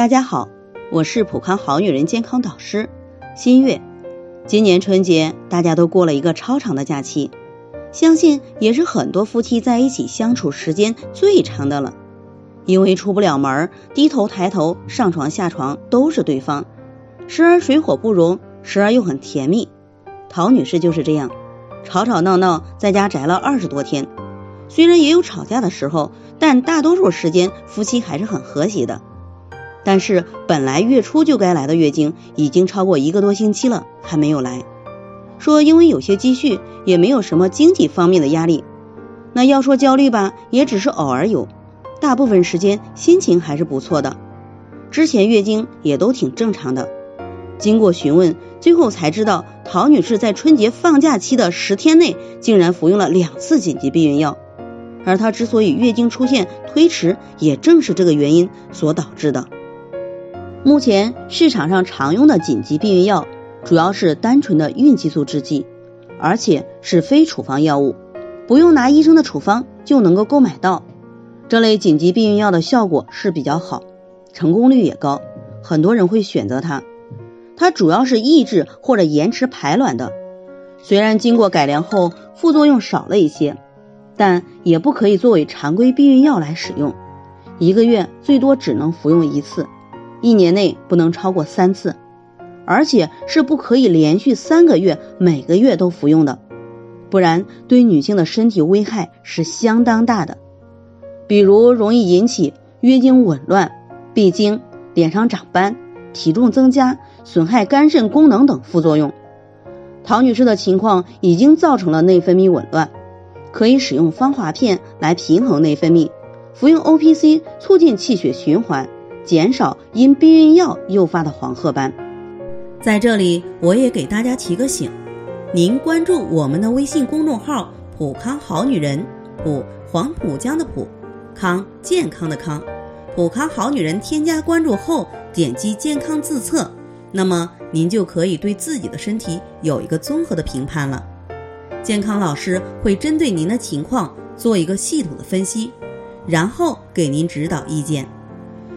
大家好，我是普康好女人健康导师新月。今年春节大家都过了一个超长的假期，相信也是很多夫妻在一起相处时间最长的了。因为出不了门，低头抬头，上床下床都是对方，时而水火不容，时而又很甜蜜。陶女士就是这样，吵吵闹闹在家宅了二十多天，虽然也有吵架的时候，但大多数时间夫妻还是很和谐的。但是本来月初就该来的月经，已经超过一个多星期了，还没有来。说因为有些积蓄，也没有什么经济方面的压力。那要说焦虑吧，也只是偶尔有，大部分时间心情还是不错的。之前月经也都挺正常的。经过询问，最后才知道陶女士在春节放假期的十天内，竟然服用了两次紧急避孕药。而她之所以月经出现推迟，也正是这个原因所导致的。目前市场上常用的紧急避孕药主要是单纯的孕激素制剂，而且是非处方药物，不用拿医生的处方就能够购买到。这类紧急避孕药的效果是比较好，成功率也高，很多人会选择它。它主要是抑制或者延迟排卵的，虽然经过改良后副作用少了一些，但也不可以作为常规避孕药来使用，一个月最多只能服用一次。一年内不能超过三次，而且是不可以连续三个月每个月都服用的，不然对女性的身体危害是相当大的。比如容易引起月经紊乱、闭经、脸上长斑、体重增加、损害肝肾功能等副作用。陶女士的情况已经造成了内分泌紊乱，可以使用芳华片来平衡内分泌，服用 O P C 促进气血循环。减少因避孕药诱发的黄褐斑。在这里，我也给大家提个醒：您关注我们的微信公众号“普康好女人”，普黄浦江的普，康健康的康，普康好女人。添加关注后，点击健康自测，那么您就可以对自己的身体有一个综合的评判了。健康老师会针对您的情况做一个系统的分析，然后给您指导意见。